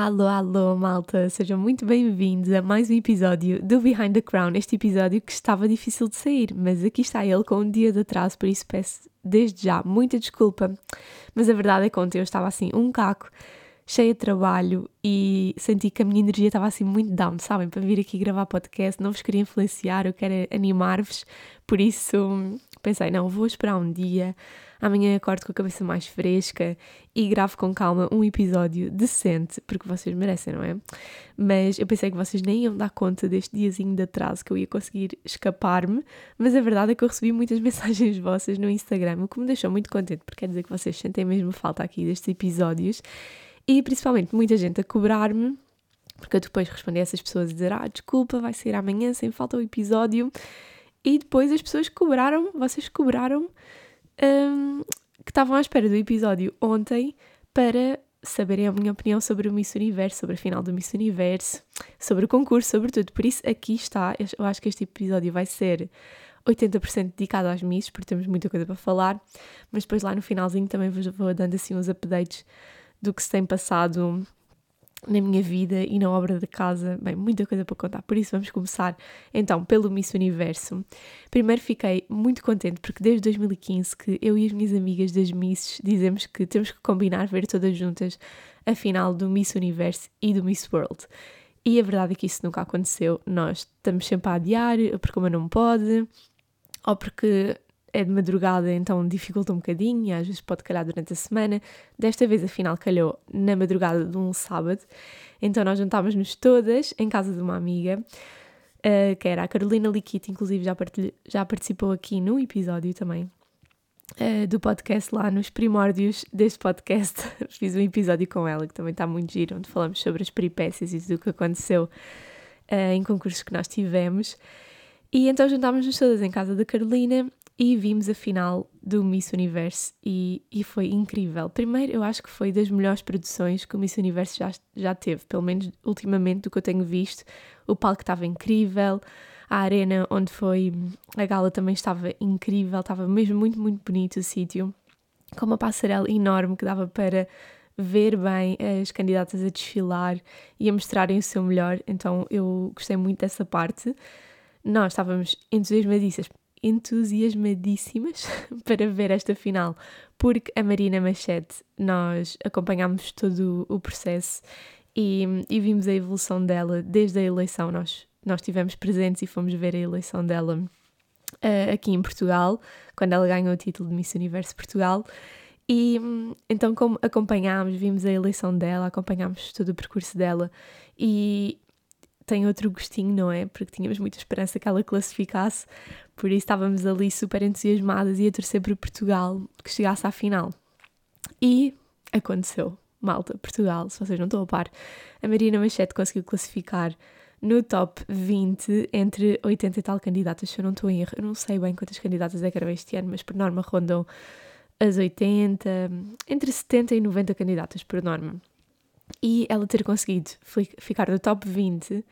Alô, alô, malta! Sejam muito bem-vindos a mais um episódio do Behind the Crown. Este episódio que estava difícil de sair, mas aqui está ele com um dia de atraso, por isso peço desde já muita desculpa. Mas a verdade é que ontem eu estava assim, um caco, cheia de trabalho e senti que a minha energia estava assim muito down, sabem? Para vir aqui gravar podcast, não vos queria influenciar, eu quero animar-vos, por isso pensei, não, vou esperar um dia Amanhã acordo com a cabeça mais fresca e gravo com calma um episódio decente, porque vocês merecem, não é? Mas eu pensei que vocês nem iam dar conta deste diazinho de atraso que eu ia conseguir escapar-me, mas a verdade é que eu recebi muitas mensagens vossas no Instagram, o que me deixou muito contente, porque quer dizer que vocês sentem mesmo falta aqui destes episódios e principalmente muita gente a cobrar-me porque eu depois respondi a essas pessoas a dizer: Ah, desculpa, vai sair amanhã, sem falta o episódio. E depois as pessoas cobraram, vocês cobraram um, que estavam à espera do episódio ontem para saberem a minha opinião sobre o Miss Universo, sobre a final do Miss Universo, sobre o concurso, sobre tudo. Por isso, aqui está. Eu acho que este episódio vai ser 80% dedicado às Miss, porque temos muita coisa para falar. Mas depois, lá no finalzinho, também vos vou dando assim uns updates do que se tem passado na minha vida e na obra de casa. Bem, muita coisa para contar, por isso vamos começar então pelo Miss Universo. Primeiro fiquei muito contente porque desde 2015 que eu e as minhas amigas das Misses dizemos que temos que combinar ver todas juntas a final do Miss Universo e do Miss World. E a verdade é que isso nunca aconteceu. Nós estamos sempre a adiar, porque uma não pode, ou porque é de madrugada, então dificulta um bocadinho e às vezes pode calhar durante a semana. Desta vez, afinal, calhou na madrugada de um sábado. Então nós juntávamos-nos todas em casa de uma amiga, uh, que era a Carolina Liquita, inclusive já, já participou aqui no episódio também. Uh, do podcast lá nos primórdios deste podcast fiz um episódio com ela que também está muito giro onde falamos sobre as peripécias e tudo o que aconteceu uh, em concursos que nós tivemos e então juntámos-nos todas em casa da Carolina e vimos a final do Miss Universo e, e foi incrível. Primeiro, eu acho que foi das melhores produções que o Miss Universo já, já teve, pelo menos ultimamente do que eu tenho visto. O palco estava incrível, a arena onde foi a gala também estava incrível, estava mesmo muito, muito bonito o sítio, com uma passarela enorme que dava para ver bem as candidatas a desfilar e a mostrarem o seu melhor, então eu gostei muito dessa parte. Nós estávamos entusiasmadíssimas, entusiasmadíssimas para ver esta final, porque a Marina Machete, nós acompanhámos todo o processo e, e vimos a evolução dela desde a eleição. Nós, nós estivemos presentes e fomos ver a eleição dela uh, aqui em Portugal, quando ela ganhou o título de Miss Universo Portugal. E então, como acompanhámos, vimos a eleição dela, acompanhámos todo o percurso dela e tem outro gostinho, não é? Porque tínhamos muita esperança que ela classificasse, por isso estávamos ali super entusiasmadas e a torcer por Portugal que chegasse à final. E aconteceu. Malta, Portugal, se vocês não estão a par, a Marina Machete conseguiu classificar no top 20 entre 80 e tal candidatas, se eu não estou em erro. Eu não sei bem quantas candidatas é que eram este ano, mas por norma rondam as 80, entre 70 e 90 candidatas por norma. E ela ter conseguido ficar no top 20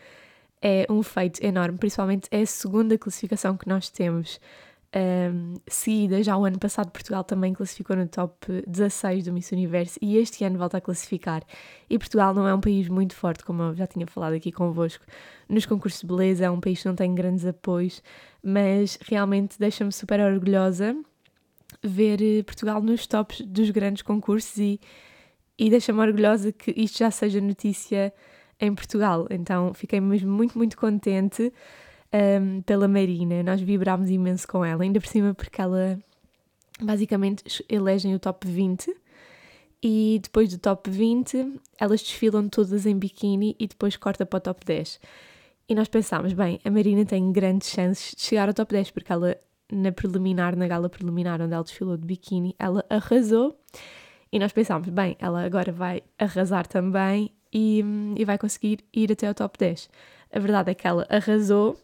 é um feito enorme, principalmente é a segunda classificação que nós temos um, seguida. Já o ano passado Portugal também classificou no top 16 do Miss Universo e este ano volta a classificar. E Portugal não é um país muito forte, como eu já tinha falado aqui convosco, nos concursos de beleza, é um país que não tem grandes apoios, mas realmente deixa-me super orgulhosa ver eh, Portugal nos tops dos grandes concursos e e deixa-me orgulhosa que isto já seja notícia em Portugal. Então fiquei mesmo muito, muito contente um, pela Marina. Nós vibrámos imenso com ela, ainda por cima porque ela basicamente elegem o top 20 e depois do top 20 elas desfilam todas em biquíni e depois corta para o top 10. E nós pensámos, bem, a Marina tem grandes chances de chegar ao top 10 porque ela na preliminar, na gala preliminar onde ela desfilou de biquíni, ela arrasou e nós pensámos, bem, ela agora vai arrasar também e, e vai conseguir ir até ao top 10. A verdade é que ela arrasou,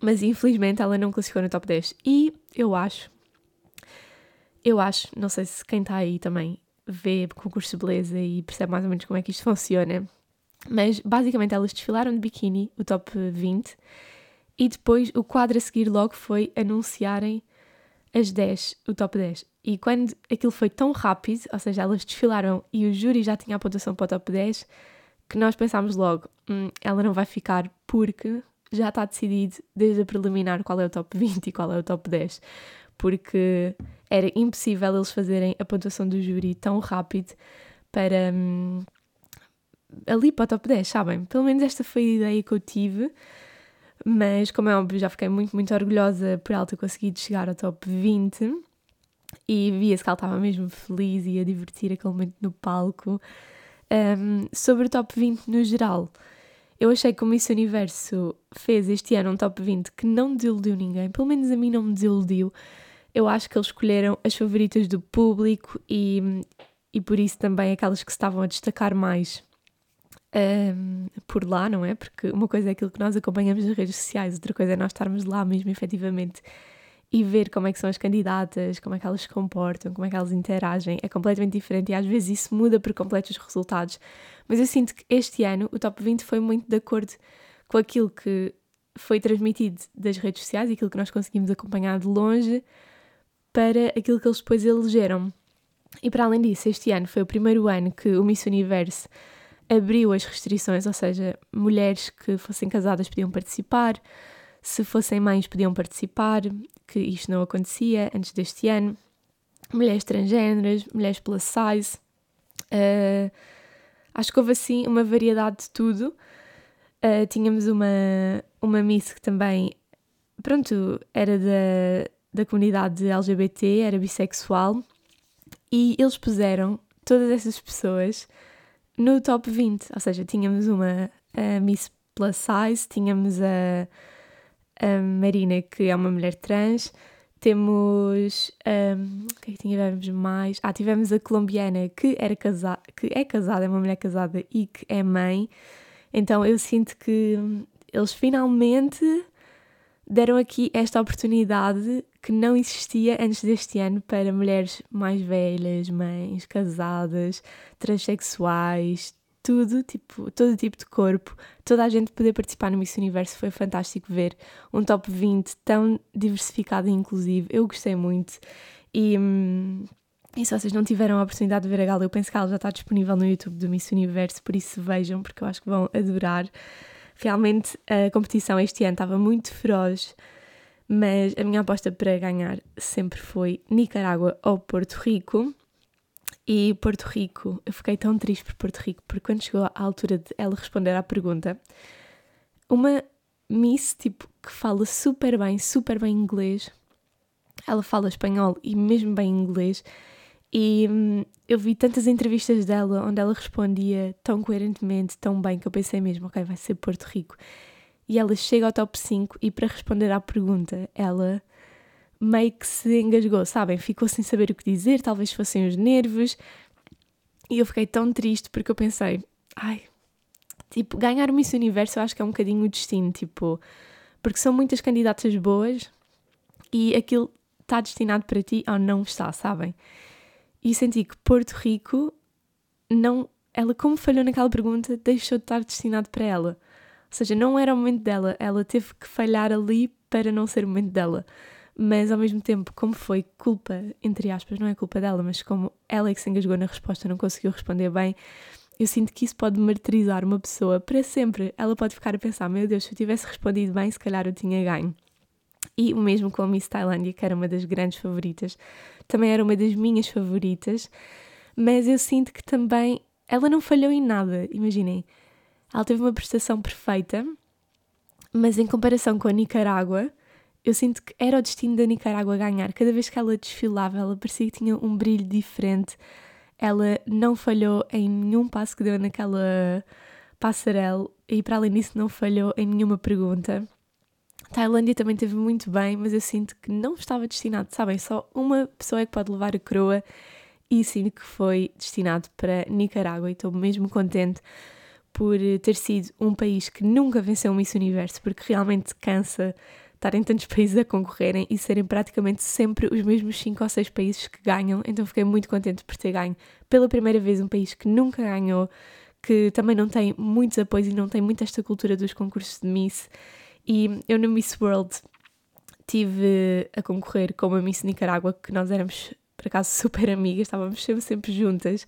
mas infelizmente ela não classificou no top 10. E eu acho, eu acho, não sei se quem está aí também vê concurso de beleza e percebe mais ou menos como é que isto funciona. Mas basicamente elas desfilaram de biquíni, o top 20, e depois o quadro a seguir logo foi anunciarem as 10, o top 10. E quando aquilo foi tão rápido, ou seja, elas desfilaram e o júri já tinha a pontuação para o top 10, que nós pensámos logo, hum, ela não vai ficar porque já está decidido desde a preliminar qual é o top 20 e qual é o top 10. Porque era impossível eles fazerem a pontuação do júri tão rápido para. Hum, ali para o top 10, sabem? Pelo menos esta foi a ideia que eu tive. Mas, como é óbvio, já fiquei muito, muito orgulhosa por ela ter conseguido chegar ao top 20 e via-se que ela estava mesmo feliz e a divertir aquele momento no palco. Um, sobre o top 20 no geral, eu achei que o Miss Universo fez este ano um top 20 que não desiludiu ninguém, pelo menos a mim não me desiludiu. Eu acho que eles escolheram as favoritas do público e, e por isso também aquelas que estavam a destacar mais um, por lá, não é? Porque uma coisa é aquilo que nós acompanhamos nas redes sociais, outra coisa é nós estarmos lá mesmo, efetivamente, e ver como é que são as candidatas, como é que elas se comportam, como é que elas interagem. É completamente diferente e às vezes isso muda por completo os resultados. Mas eu sinto que este ano o top 20 foi muito de acordo com aquilo que foi transmitido das redes sociais e aquilo que nós conseguimos acompanhar de longe para aquilo que eles depois elegeram. E para além disso, este ano foi o primeiro ano que o Miss Universe abriu as restrições, ou seja, mulheres que fossem casadas podiam participar, se fossem mães podiam participar, que isto não acontecia antes deste ano, mulheres transgêneras, mulheres plus size, uh, acho que houve assim uma variedade de tudo. Uh, tínhamos uma, uma Miss que também, pronto, era da, da comunidade LGBT, era bissexual, e eles puseram todas essas pessoas no top 20. Ou seja, tínhamos uma Miss Plus Size, tínhamos a, a Marina, que é uma mulher trans, temos. Um, o que é que tivemos mais? Ah, tivemos a colombiana que, era casa que é casada, é uma mulher casada e que é mãe. Então eu sinto que eles finalmente deram aqui esta oportunidade que não existia antes deste ano para mulheres mais velhas, mães, casadas, transexuais, tudo, tipo, todo tipo de corpo, toda a gente poder participar no Miss Universo foi fantástico ver um top 20 tão diversificado e inclusivo. Eu gostei muito. E, hum, e se vocês não tiveram a oportunidade de ver a gala, eu penso que ela já está disponível no YouTube do Miss Universo, por isso vejam, porque eu acho que vão adorar. Realmente a competição este ano estava muito feroz mas a minha aposta para ganhar sempre foi Nicarágua ou Porto Rico. E Porto Rico, eu fiquei tão triste por Porto Rico, porque quando chegou à altura de ela responder à pergunta, uma Miss, tipo, que fala super bem, super bem inglês, ela fala espanhol e mesmo bem inglês, e hum, eu vi tantas entrevistas dela onde ela respondia tão coerentemente, tão bem, que eu pensei mesmo, ok, vai ser Porto Rico. E ela chega ao top 5 e para responder à pergunta, ela meio que se engasgou, sabem? Ficou sem saber o que dizer, talvez fossem os nervos. E eu fiquei tão triste porque eu pensei, ai, tipo, ganhar o Miss Universo eu acho que é um bocadinho o destino, tipo, porque são muitas candidatas boas e aquilo está destinado para ti ou não está, sabem? E senti que Porto Rico não, ela como falhou naquela pergunta, deixou de estar destinado para ela. Ou seja, não era o momento dela, ela teve que falhar ali para não ser o momento dela. Mas ao mesmo tempo, como foi culpa, entre aspas, não é culpa dela, mas como ela é que se engasgou na resposta, não conseguiu responder bem, eu sinto que isso pode martirizar uma pessoa para sempre. Ela pode ficar a pensar: meu Deus, se eu tivesse respondido bem, se calhar eu tinha ganho. E o mesmo com a Miss Tailândia, que era uma das grandes favoritas, também era uma das minhas favoritas, mas eu sinto que também ela não falhou em nada. Imaginem, ela teve uma prestação perfeita, mas em comparação com a Nicarágua, eu sinto que era o destino da Nicarágua ganhar. Cada vez que ela desfilava, ela parecia que tinha um brilho diferente. Ela não falhou em nenhum passo que deu naquela passarela e, para além disso, não falhou em nenhuma pergunta. A Tailândia também teve muito bem, mas eu sinto que não estava destinado, sabem? Só uma pessoa é que pode levar a coroa e sinto que foi destinado para Nicarágua e estou mesmo contente por ter sido um país que nunca venceu um Miss Universo, porque realmente cansa estar em tantos países a concorrerem e serem praticamente sempre os mesmos 5 ou 6 países que ganham. Então fiquei muito contente por ter ganho pela primeira vez um país que nunca ganhou, que também não tem muitos apoios e não tem muito esta cultura dos concursos de Miss. E eu no Miss World tive a concorrer com uma Miss Nicarágua, que nós éramos, por acaso, super amigas, estávamos sempre, sempre juntas.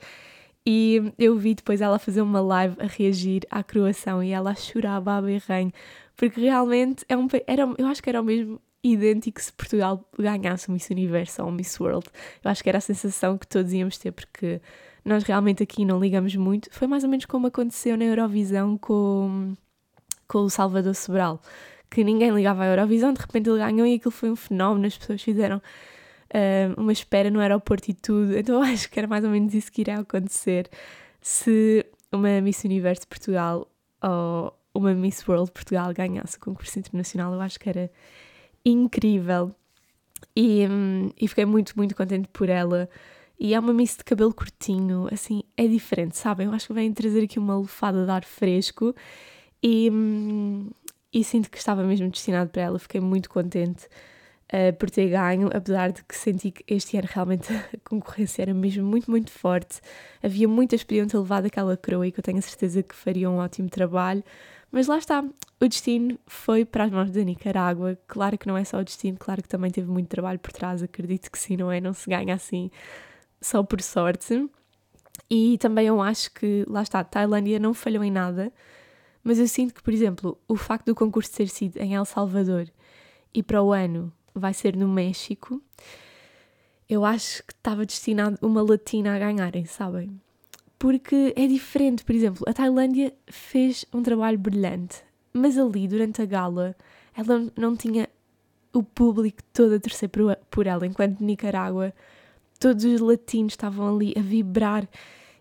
E eu vi depois ela fazer uma live a reagir à croação e ela chorava a berranho, porque realmente é um, era, eu acho que era o mesmo idêntico se Portugal ganhasse o Miss Universo ou o Miss World. Eu acho que era a sensação que todos íamos ter, porque nós realmente aqui não ligamos muito. Foi mais ou menos como aconteceu na Eurovisão com, com o Salvador Sobral, que ninguém ligava à Eurovisão, de repente ele ganhou e aquilo foi um fenómeno, as pessoas fizeram uma espera no aeroporto e tudo. Então acho que era mais ou menos isso que iria acontecer se uma Miss Universo Portugal ou uma Miss World Portugal ganhasse o concurso internacional. Eu acho que era incrível. E, um, e fiquei muito, muito contente por ela. E é uma miss de cabelo curtinho, assim, é diferente, sabem? Eu acho que vem trazer aqui uma lufada de ar fresco e, hum, e sinto que estava mesmo destinado para ela. Fiquei muito contente uh, por ter ganho, apesar de que senti que este ano realmente a concorrência era mesmo muito, muito forte. Havia muitas ter levado aquela coroa e que eu tenho a certeza que fariam um ótimo trabalho. Mas lá está, o destino foi para as mãos da Nicarágua. Claro que não é só o destino, claro que também teve muito trabalho por trás, acredito que sim, não é? Não se ganha assim só por sorte. E também eu acho que, lá está, a Tailândia não falhou em nada, mas eu sinto que, por exemplo, o facto do concurso ter sido em El Salvador e para o ano vai ser no México, eu acho que estava destinado uma latina a ganharem, sabem? porque é diferente. Por exemplo, a Tailândia fez um trabalho brilhante, mas ali, durante a gala, ela não tinha o público todo a torcer por ela, enquanto Nicarágua, todos os latinos estavam ali a vibrar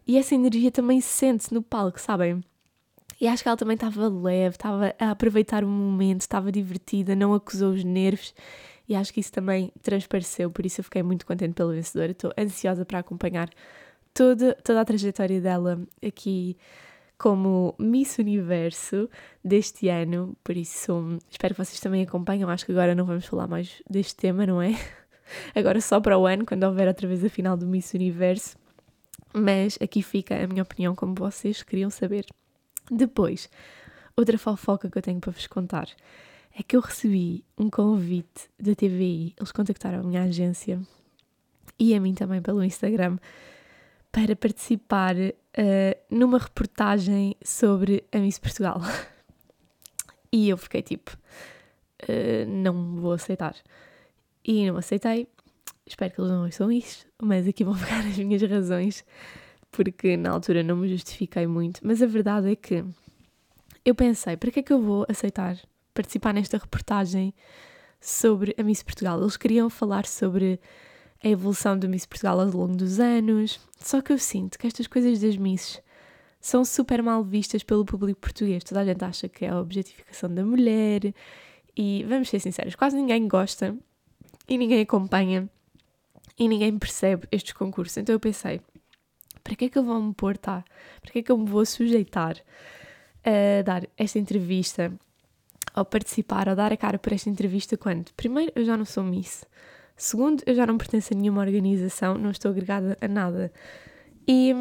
e essa energia também se sente no palco, sabem? E acho que ela também estava leve, estava a aproveitar o momento, estava divertida, não acusou os nervos e acho que isso também transpareceu, por isso eu fiquei muito contente pela vencedora. Estou ansiosa para acompanhar toda, toda a trajetória dela aqui como Miss Universo deste ano, por isso espero que vocês também acompanham. Acho que agora não vamos falar mais deste tema, não é? Agora só para o ano, quando houver outra vez a final do Miss Universo. Mas aqui fica a minha opinião, como vocês queriam saber. Depois, outra fofoca que eu tenho para vos contar é que eu recebi um convite da TVI. Eles contactaram a minha agência e a mim também pelo Instagram para participar uh, numa reportagem sobre a Miss Portugal. e eu fiquei tipo, uh, não vou aceitar. E não aceitei. Espero que eles não ouçam isto, mas aqui vão ficar as minhas razões, porque na altura não me justifiquei muito. Mas a verdade é que eu pensei, para que é que eu vou aceitar participar nesta reportagem sobre a Miss Portugal? Eles queriam falar sobre a evolução do Miss Portugal ao longo dos anos. Só que eu sinto que estas coisas das Misses são super mal vistas pelo público português. Toda a gente acha que é a objetificação da mulher e, vamos ser sinceros, quase ninguém gosta e ninguém acompanha e ninguém percebe estes concursos. Então eu pensei, para que é que eu vou me pôr, tá? Para que é que eu me vou sujeitar a dar esta entrevista, ou participar, ou dar a cara por esta entrevista quando, primeiro, eu já não sou Miss. Segundo, eu já não pertenço a nenhuma organização, não estou agregada a nada. E,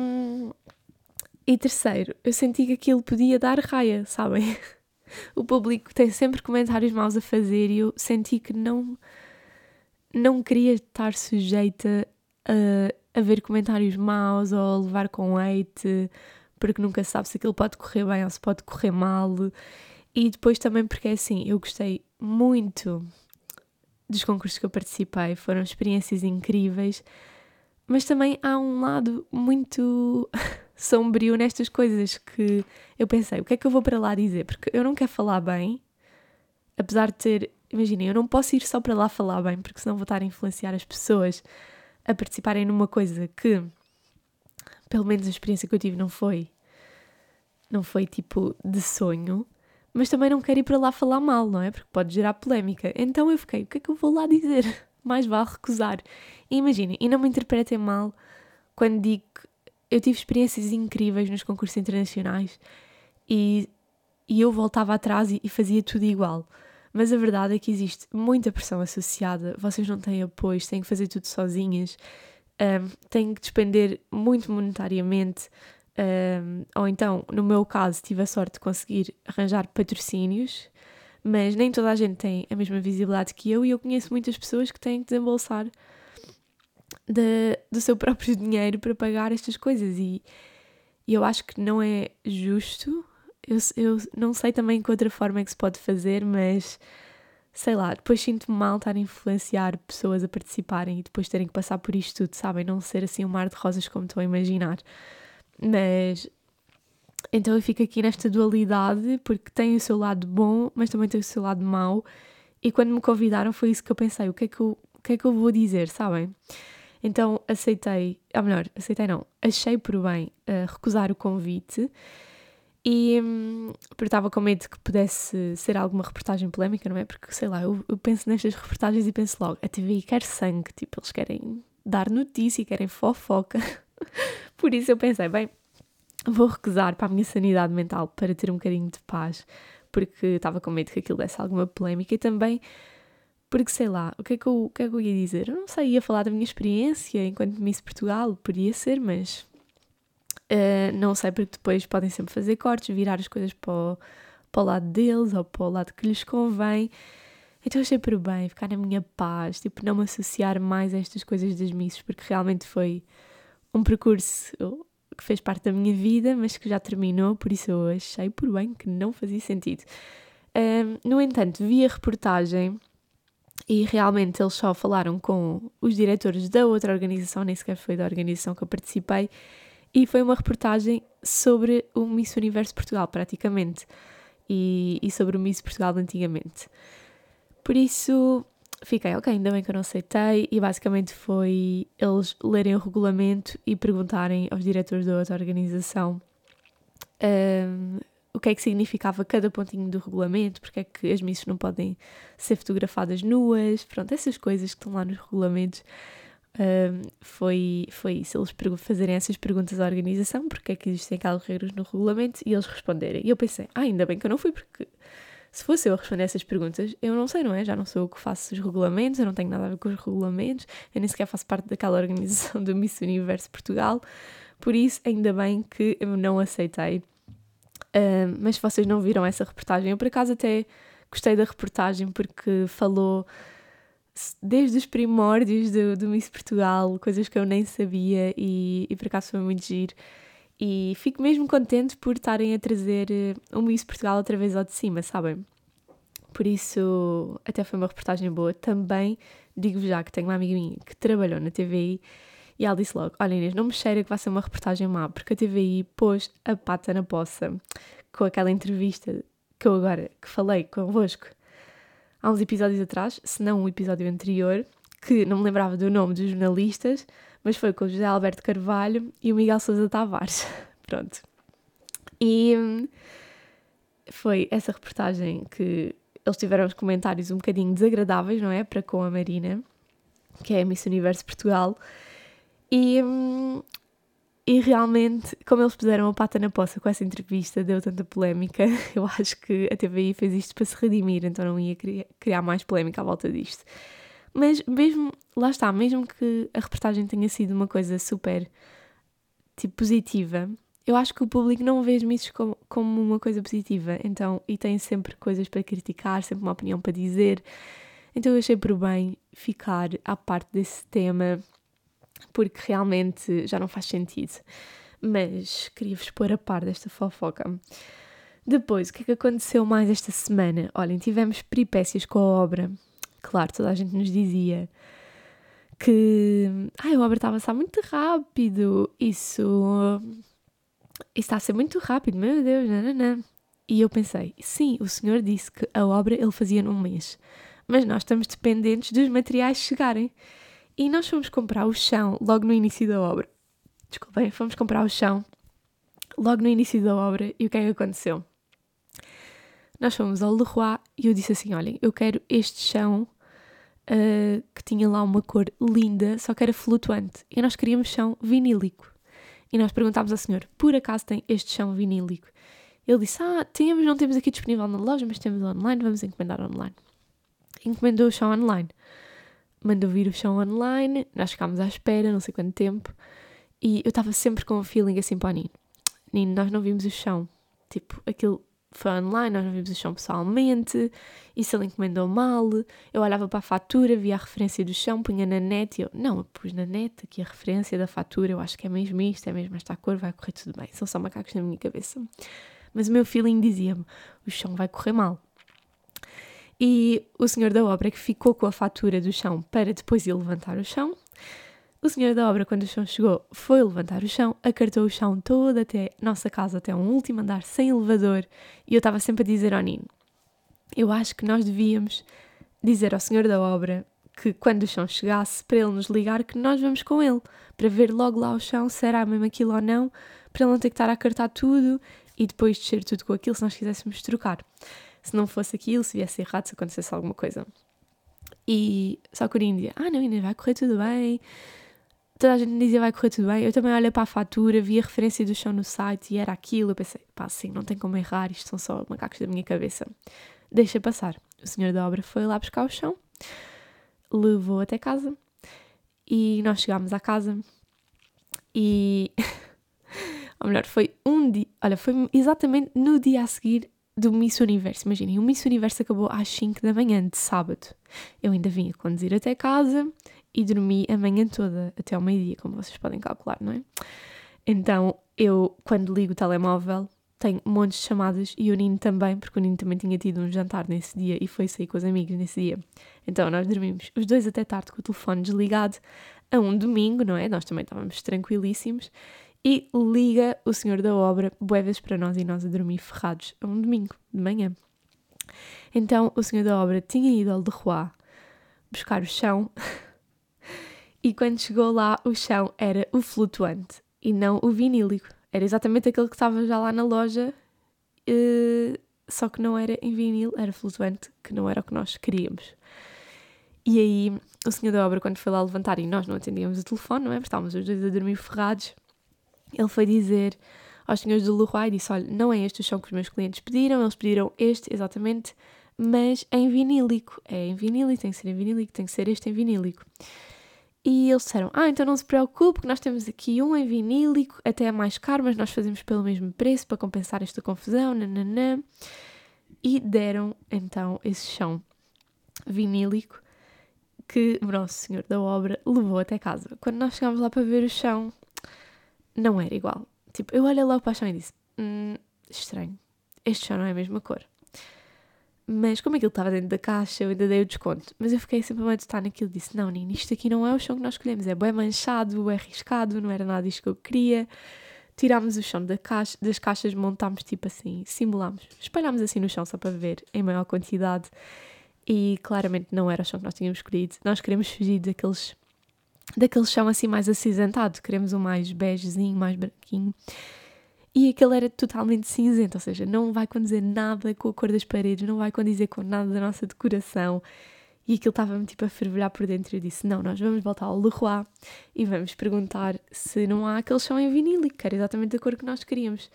e terceiro, eu senti que aquilo podia dar raia, sabem? O público tem sempre comentários maus a fazer e eu senti que não, não queria estar sujeita a, a ver comentários maus ou a levar com hate, porque nunca sabe se aquilo pode correr bem ou se pode correr mal. E depois também porque é assim, eu gostei muito dos concursos que eu participei, foram experiências incríveis, mas também há um lado muito sombrio nestas coisas que eu pensei, o que é que eu vou para lá dizer? Porque eu não quero falar bem, apesar de ter, imaginem, eu não posso ir só para lá falar bem, porque senão vou estar a influenciar as pessoas a participarem numa coisa que, pelo menos a experiência que eu tive não foi, não foi tipo de sonho mas também não quero ir para lá falar mal, não é? Porque pode gerar polémica. Então eu fiquei, o que é que eu vou lá dizer? Mais vale recusar. E imaginem, e não me interpretem mal quando digo que eu tive experiências incríveis nos concursos internacionais e, e eu voltava atrás e, e fazia tudo igual. Mas a verdade é que existe muita pressão associada, vocês não têm apoio, têm que fazer tudo sozinhas, um, têm que despender muito monetariamente Um, ou então, no meu caso, tive a sorte de conseguir arranjar patrocínios, mas nem toda a gente tem a mesma visibilidade que eu e eu conheço muitas pessoas que têm que desembolsar de, do seu próprio dinheiro para pagar estas coisas e, e eu acho que não é justo. Eu, eu não sei também que outra forma é que se pode fazer, mas sei lá, depois sinto-me mal estar a influenciar pessoas a participarem e depois terem que passar por isto tudo, sabem? Não ser assim um mar de rosas como estou a imaginar. Mas então eu fico aqui nesta dualidade porque tem o seu lado bom, mas também tem o seu lado mau. E quando me convidaram foi isso que eu pensei: o que é que eu, o que é que eu vou dizer, sabem? Então aceitei, ou melhor, aceitei não, achei por bem uh, recusar o convite e hum, porque estava com medo que pudesse ser alguma reportagem polémica, não é? Porque sei lá, eu, eu penso nestas reportagens e penso logo: a TVI quer sangue, tipo, eles querem dar notícia, querem fofoca. por isso eu pensei: bem, vou recusar para a minha sanidade mental, para ter um bocadinho de paz, porque estava com medo que aquilo desse alguma polémica e também porque sei lá, o que, é que eu, o que é que eu ia dizer? Eu não sei, ia falar da minha experiência enquanto Miss Portugal, podia ser, mas Uh, não sei, porque depois podem sempre fazer cortes, virar as coisas para o, para o lado deles ou para o lado que lhes convém. Então achei por bem ficar na minha paz, tipo, não me associar mais a estas coisas das missas, porque realmente foi um percurso que fez parte da minha vida, mas que já terminou, por isso eu achei por bem que não fazia sentido. Um, no entanto, vi a reportagem e realmente eles só falaram com os diretores da outra organização, nem sequer foi da organização que eu participei, e foi uma reportagem sobre o Miss Universo Portugal, praticamente, e, e sobre o Miss Portugal antigamente. Por isso, fiquei, ok, ainda bem que eu não aceitei, e basicamente foi eles lerem o regulamento e perguntarem aos diretores da outra organização um, o que é que significava cada pontinho do regulamento, porque é que as missas não podem ser fotografadas nuas, pronto, essas coisas que estão lá nos regulamentos foi, foi isso, eles fazerem essas perguntas à organização, porque é que existem aquelas regras no regulamento, e eles responderem. E eu pensei, ah, ainda bem que eu não fui, porque se fosse eu a responder essas perguntas, eu não sei, não é? Já não sou eu que faço os regulamentos, eu não tenho nada a ver com os regulamentos, eu nem sequer faço parte daquela organização do Miss Universo Portugal, por isso, ainda bem que eu não aceitei. Uh, mas se vocês não viram essa reportagem, eu por acaso até gostei da reportagem porque falou desde os primórdios do, do Miss Portugal, coisas que eu nem sabia e, e por acaso foi muito giro. E fico mesmo contente por estarem a trazer o eh, Miss Portugal outra vez ao de cima, sabem? Por isso, até foi uma reportagem boa. Também digo-vos já que tenho uma amiga minha que trabalhou na TVI e ela disse logo: Olha Inês, não me cheira que vai ser uma reportagem má, porque a TVI pôs a pata na poça com aquela entrevista que eu agora que falei convosco há uns episódios atrás, se não um episódio anterior, que não me lembrava do nome dos jornalistas, mas foi com o José Alberto Carvalho e o Miguel Sousa Tavares. Pronto. E hum, foi essa reportagem que eles tiveram os comentários um bocadinho desagradáveis, não é? Para com a Marina, que é a Miss Universo Portugal. E hum, e realmente, como eles puseram a pata na poça com essa entrevista, deu tanta polémica, eu acho que a TVI fez isto para se redimir, então não ia criar mais polémica à volta disto. Mas mesmo, lá está, mesmo que a reportagem tenha sido uma coisa super, tipo, positiva, eu acho que o público não vê isso como, como uma coisa positiva, então, e tem sempre coisas para criticar, sempre uma opinião para dizer, então eu achei por bem ficar à parte desse tema porque realmente já não faz sentido. Mas queria-vos pôr a par desta fofoca. Depois, o que é que aconteceu mais esta semana? Olhem, tivemos peripécias com a obra. Claro, toda a gente nos dizia que a obra estava a ser muito rápido. Isso, isso está a ser muito rápido, meu Deus, não. E eu pensei, sim, o senhor disse que a obra ele fazia num mês, mas nós estamos dependentes dos materiais chegarem. E nós fomos comprar o chão logo no início da obra. Desculpem, fomos comprar o chão logo no início da obra e o que é que aconteceu? Nós fomos ao Leroy e eu disse assim: olhem, eu quero este chão uh, que tinha lá uma cor linda, só que era flutuante. E nós queríamos chão vinílico. E nós perguntámos ao senhor: por acaso tem este chão vinílico? Ele disse: Ah, temos, não temos aqui disponível na loja, mas temos online, vamos encomendar online. Encomendou o chão online mandou vir o chão online, nós ficámos à espera, não sei quanto tempo, e eu estava sempre com um feeling assim para o Nino. Nino, nós não vimos o chão. Tipo, aquilo foi online, nós não vimos o chão pessoalmente, e se ele encomendou mal, eu olhava para a fatura, via a referência do chão, punha na net e eu, não, eu pus na net aqui a referência da fatura, eu acho que é mesmo isto, é mesmo esta cor, vai correr tudo bem. São só macacos na minha cabeça. Mas o meu feeling dizia-me, o chão vai correr mal. E o senhor da obra que ficou com a fatura do chão para depois ir levantar o chão, o senhor da obra, quando o chão chegou, foi levantar o chão, acartou o chão todo até nossa casa, até um último andar, sem elevador. E eu estava sempre a dizer ao Nino: Eu acho que nós devíamos dizer ao senhor da obra que quando o chão chegasse, para ele nos ligar, que nós vamos com ele, para ver logo lá o chão se era mesmo aquilo ou não, para ele não ter que estar a acartar tudo e depois descer tudo com aquilo se nós quiséssemos trocar. Se não fosse aquilo, se viesse errado, se acontecesse alguma coisa. E só que o Nino dizia: Ah, não, ainda vai correr tudo bem toda a gente me dizia vai correr tudo bem. Eu também olhei para a fatura, vi a referência do chão no site e era aquilo. Eu pensei, pá, sim, não tem como errar, isto são só macacos da minha cabeça. Deixa passar. O senhor da obra foi lá buscar o chão, levou até casa e nós chegámos à casa e. Ou melhor, foi um dia. Olha, foi exatamente no dia a seguir do Miss Universo. Imaginem, o Miss Universo acabou às 5 da manhã de sábado. Eu ainda vim a conduzir até casa e dormi a manhã toda, até ao meio-dia, como vocês podem calcular, não é? Então, eu, quando ligo o telemóvel, tenho montes de chamadas e o Nino também, porque o Nino também tinha tido um jantar nesse dia e foi sair com os amigos nesse dia. Então, nós dormimos os dois até tarde com o telefone desligado a um domingo, não é? Nós também estávamos tranquilíssimos. E liga o senhor da obra, boevas para nós e nós a dormir ferrados a um domingo de manhã. Então, o senhor da obra tinha ido ao Leroy buscar o chão E quando chegou lá, o chão era o flutuante e não o vinílico. Era exatamente aquele que estava já lá na loja, uh, só que não era em vinil, era flutuante, que não era o que nós queríamos. E aí, o senhor da obra, quando foi lá levantar e nós não atendíamos o telefone, não é? Porque estávamos os dois a dormir ferrados, ele foi dizer aos senhores do Leroy e disse: Olha, não é este o chão que os meus clientes pediram, eles pediram este exatamente, mas em vinílico. É em vinílico, tem que ser em vinílico, tem que ser este em vinílico. E eles disseram: Ah, então não se preocupe, que nós temos aqui um em vinílico, até é mais caro, mas nós fazemos pelo mesmo preço para compensar esta confusão. Nananã. E deram então esse chão vinílico que o nosso senhor da obra levou até casa. Quando nós chegámos lá para ver o chão, não era igual. Tipo, eu olhei logo para o chão e disse: hum, Estranho, este chão não é a mesma cor. Mas como aquilo estava dentro da caixa, eu ainda dei o desconto. Mas eu fiquei sempre a estar naquilo disse: Não, Nina, isto aqui não é o chão que nós escolhemos. É bem manchado, é arriscado, não era nada isto que eu queria. Tirámos o chão da caixa, das caixas, montámos tipo assim, simulámos, espalhámos assim no chão só para ver em maior quantidade. E claramente não era o chão que nós tínhamos escolhido. Nós queremos fugir daqueles, daquele chão assim mais acinzentado. Queremos um mais begezinho, mais branquinho e aquele era totalmente cinzento, ou seja, não vai condizer nada com a cor das paredes, não vai condizer com nada da nossa decoração. E aquilo estava-me tipo a fervilhar por dentro. Eu disse: Não, nós vamos voltar ao Leroy e vamos perguntar se não há aquele chão em vinílico, que era exatamente a cor que nós queríamos.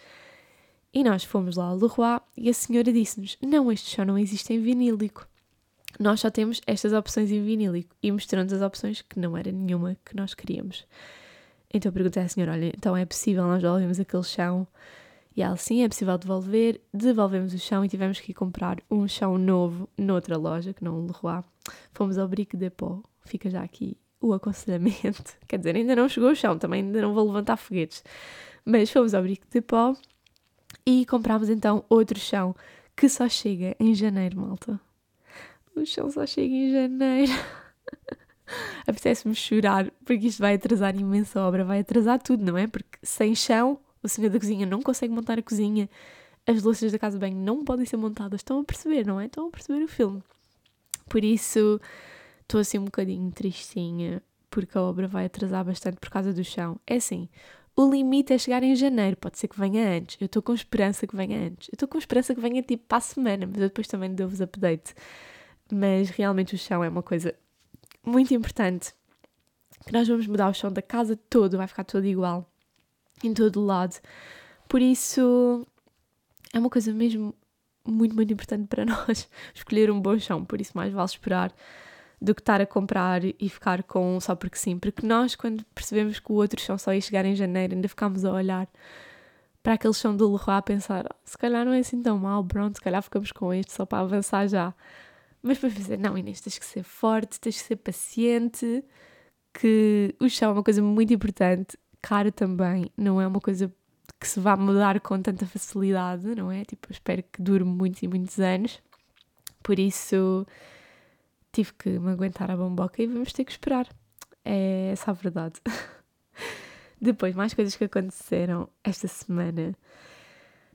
E nós fomos lá ao Leroy e a senhora disse-nos: Não, este chão não existe em vinílico. Nós só temos estas opções em vinílico. E mostrando as opções que não era nenhuma que nós queríamos. Então eu perguntei à senhora: olha, então é possível nós devolvermos aquele chão? E ela, sim, é possível devolver. Devolvemos o chão e tivemos que ir comprar um chão novo noutra loja, que não o Leroy. Fomos ao Brique Depot. Fica já aqui o aconselhamento. Quer dizer, ainda não chegou o chão, também ainda não vou levantar foguetes. Mas fomos ao Brique Depot e comprámos então outro chão que só chega em janeiro, malta. O chão só chega em janeiro. apetece-me chorar, porque isto vai atrasar imensa obra, vai atrasar tudo, não é? Porque sem chão, o senhor da cozinha não consegue montar a cozinha, as louças da casa bem não podem ser montadas. Estão a perceber, não é? Estão a perceber o filme. Por isso, estou assim um bocadinho tristinha, porque a obra vai atrasar bastante por causa do chão. É assim, o limite é chegar em janeiro, pode ser que venha antes. Eu estou com esperança que venha antes. Eu estou com esperança que venha tipo para a semana, mas eu depois também dou-vos update. Mas realmente o chão é uma coisa muito importante que nós vamos mudar o chão da casa todo, vai ficar todo igual, em todo lado. Por isso, é uma coisa mesmo muito, muito importante para nós escolher um bom chão. Por isso, mais vale esperar do que estar a comprar e ficar com só porque sim. Porque nós, quando percebemos que o outro chão só ia chegar em janeiro, ainda ficámos a olhar para aquele chão do Leroy a pensar, oh, se calhar não é assim tão mal, pronto, se calhar ficamos com este só para avançar já. Mas depois pensei, não Inês, tens que ser forte, tens que ser paciente, que o chão é uma coisa muito importante, caro também, não é uma coisa que se vá mudar com tanta facilidade, não é? Tipo, espero que dure muitos e muitos anos. Por isso, tive que me aguentar a bomboca e vamos ter que esperar. É essa a verdade. Depois, mais coisas que aconteceram esta semana.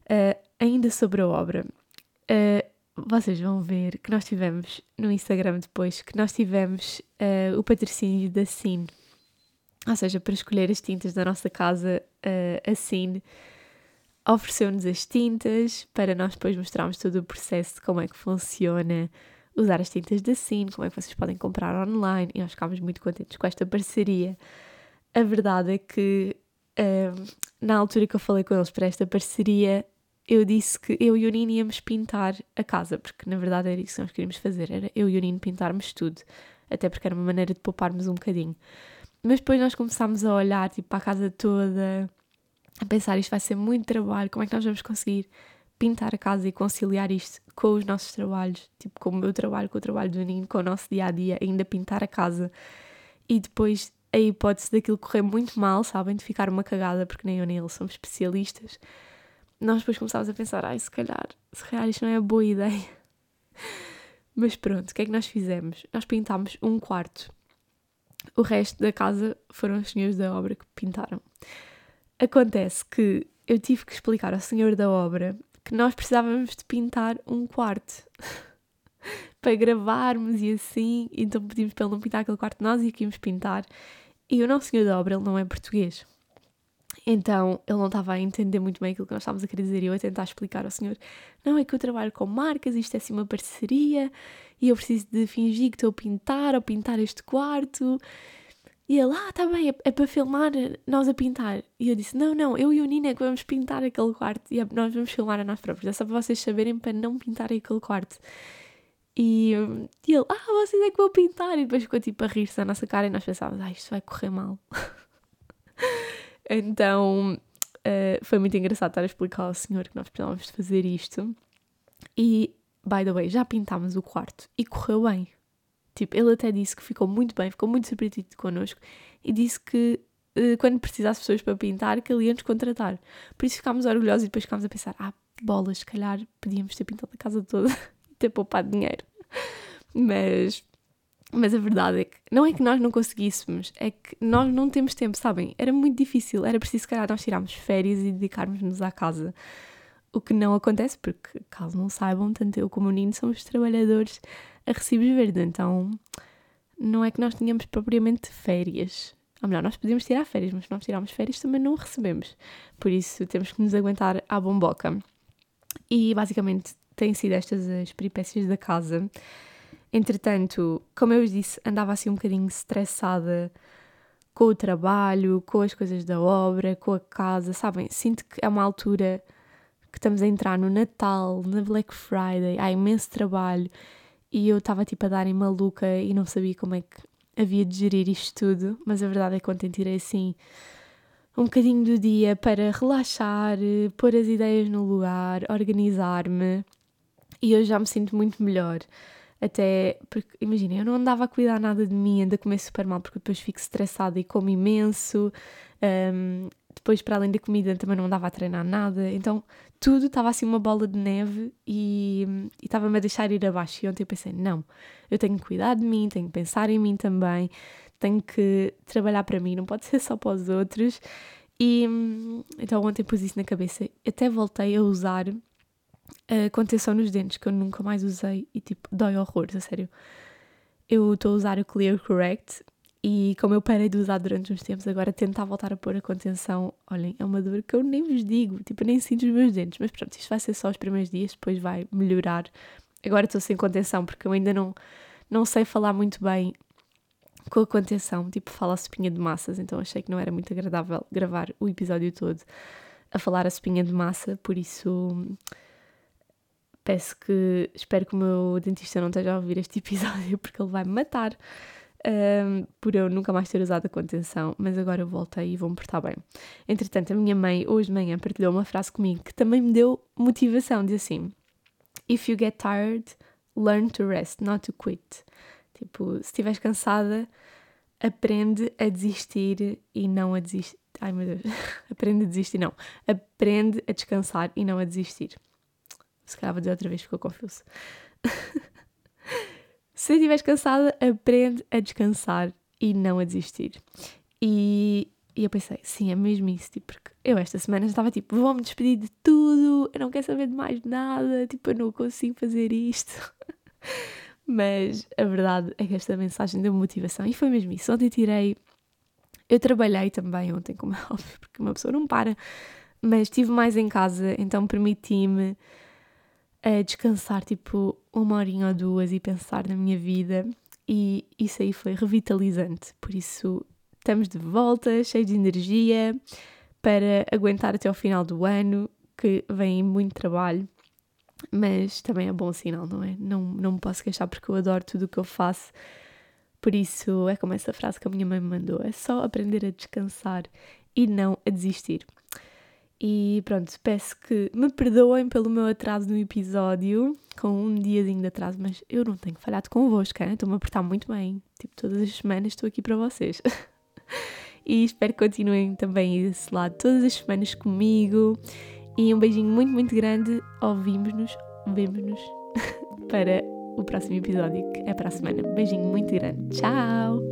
Uh, ainda sobre a obra. Uh, vocês vão ver que nós tivemos no Instagram depois que nós tivemos uh, o patrocínio da Cine. Ou seja, para escolher as tintas da nossa casa, uh, a Cine ofereceu-nos as tintas para nós depois mostrarmos todo o processo de como é que funciona usar as tintas da Cine, como é que vocês podem comprar online e nós ficámos muito contentes com esta parceria. A verdade é que uh, na altura que eu falei com eles para esta parceria, eu disse que eu e o Nino íamos pintar a casa, porque na verdade era isso que nós queríamos fazer, era eu e o Nino pintarmos tudo, até porque era uma maneira de pouparmos um bocadinho. Mas depois nós começámos a olhar tipo, para a casa toda, a pensar isto vai ser muito trabalho, como é que nós vamos conseguir pintar a casa e conciliar isto com os nossos trabalhos, tipo com o meu trabalho, com o trabalho do Nino, com o nosso dia a dia, ainda pintar a casa. E depois a hipótese daquilo correr muito mal, sabem, de ficar uma cagada, porque nem eu nem ele somos especialistas nós depois começámos a pensar, ai, se calhar, se calhar isto não é boa ideia. Mas pronto, o que é que nós fizemos? Nós pintámos um quarto. O resto da casa foram os senhores da obra que pintaram. Acontece que eu tive que explicar ao senhor da obra que nós precisávamos de pintar um quarto para gravarmos e assim, então pedimos para ele não pintar aquele quarto, nós e que íamos pintar. E o nosso senhor da obra, ele não é português. Então ele não estava a entender muito bem aquilo que nós estávamos a querer dizer e eu a tentar explicar ao senhor: não, é que eu trabalho com marcas, isto é assim uma parceria e eu preciso de fingir que estou a pintar ou pintar este quarto. E ele, ah, tá bem, é, é, para filmar nós a pintar. E eu disse: não, não, eu e o Nina é que vamos pintar aquele quarto e é, nós vamos filmar a nós próprios. É só para vocês saberem para não pintar aquele quarto. E, e ele, ah, vocês é que vão pintar. E depois ficou tipo a rir-se na nossa cara e nós pensávamos: ah, isto vai correr mal. Então uh, foi muito engraçado estar a explicar ao senhor que nós precisávamos de fazer isto. E, by the way, já pintámos o quarto e correu bem. Tipo, ele até disse que ficou muito bem, ficou muito surpreendido connosco e disse que uh, quando precisasse pessoas para pintar, que ele ia nos contratar. Por isso ficámos orgulhosos e depois ficámos a pensar: ah, bolas, se calhar podíamos ter pintado a casa toda e ter poupado dinheiro. Mas mas a verdade é que não é que nós não conseguíssemos, é que nós não temos tempo, sabem? Era muito difícil, era preciso, calhar, nós tirarmos férias e dedicarmos-nos à casa. O que não acontece, porque, caso não saibam, tanto eu como o Nino somos trabalhadores a recibos verdes, então não é que nós tenhamos propriamente férias. Ou melhor, nós podemos tirar férias, mas se nós tirarmos férias também não recebemos. Por isso temos que nos aguentar à bomboca. E basicamente têm sido estas as peripécias da casa. Entretanto, como eu disse, andava assim um bocadinho estressada com o trabalho, com as coisas da obra, com a casa, sabem? Sinto que é uma altura que estamos a entrar no Natal, na Black Friday, há imenso trabalho e eu estava tipo a dar em maluca e não sabia como é que havia de gerir isto tudo, mas a verdade é que ontem tirei assim um bocadinho do dia para relaxar, pôr as ideias no lugar, organizar-me e eu já me sinto muito melhor. Até porque, imagina, eu não andava a cuidar nada de mim, ando a comer super mal porque depois fico estressada e como imenso. Um, depois, para além da comida, também não andava a treinar nada. Então, tudo estava assim uma bola de neve e estava-me a deixar ir abaixo. E ontem eu pensei: não, eu tenho que cuidar de mim, tenho que pensar em mim também, tenho que trabalhar para mim, não pode ser só para os outros. E então, ontem pus isso na cabeça. Até voltei a usar a contenção nos dentes que eu nunca mais usei e tipo, dói horrores, a sério. Eu estou a usar o Clear Correct e como eu parei de usar durante uns tempos, agora tentar voltar a pôr a contenção, olhem, é uma dor que eu nem vos digo, tipo, nem sinto os meus dentes, mas pronto, isto vai ser só os primeiros dias, depois vai melhorar. Agora estou sem contenção porque eu ainda não, não sei falar muito bem com a contenção, tipo, falo a sopinha de massas, então achei que não era muito agradável gravar o episódio todo a falar a sopinha de massa, por isso Peço que. Espero que o meu dentista não esteja a ouvir este episódio porque ele vai me matar. um, por eu nunca mais ter usado a contenção, mas agora eu voltei e vou-me portar bem. Entretanto, a minha mãe, hoje de manhã, partilhou uma frase comigo que também me deu motivação, diz assim, If you get tired, learn to rest, not to quit. Tipo, se estiveres cansada, aprende a desistir e não a desistir. Ai meu Deus, aprende a desistir, não. Aprende a descansar e não a desistir. Se calhar vou dizer outra vez, ficou confuso. Se estiveres cansada, aprende a descansar e não a desistir. E, e eu pensei, sim, é mesmo isso, tipo, porque eu esta semana estava tipo, vou-me despedir de tudo, eu não quero saber de mais nada, tipo, eu não consigo fazer isto. Mas a verdade é que esta mensagem deu motivação e foi mesmo isso. Ontem tirei. Eu trabalhei também ontem, como é óbvio, porque uma pessoa não para, mas estive mais em casa, então permiti-me a descansar tipo uma horinha ou duas e pensar na minha vida e isso aí foi revitalizante. Por isso estamos de volta, cheios de energia para aguentar até ao final do ano, que vem muito trabalho, mas também é bom sinal, não é? Não, não me posso queixar porque eu adoro tudo o que eu faço. Por isso é como essa frase que a minha mãe me mandou: é só aprender a descansar e não a desistir. E pronto, peço que me perdoem pelo meu atraso no episódio, com um diazinho de atraso, mas eu não tenho falhado convosco, estou-me a portar muito bem. Tipo, todas as semanas estou aqui para vocês. e espero que continuem também desse lado todas as semanas comigo. E um beijinho muito, muito grande. Ouvimos-nos, vemos-nos para o próximo episódio, que é para a semana. Beijinho muito grande. Tchau!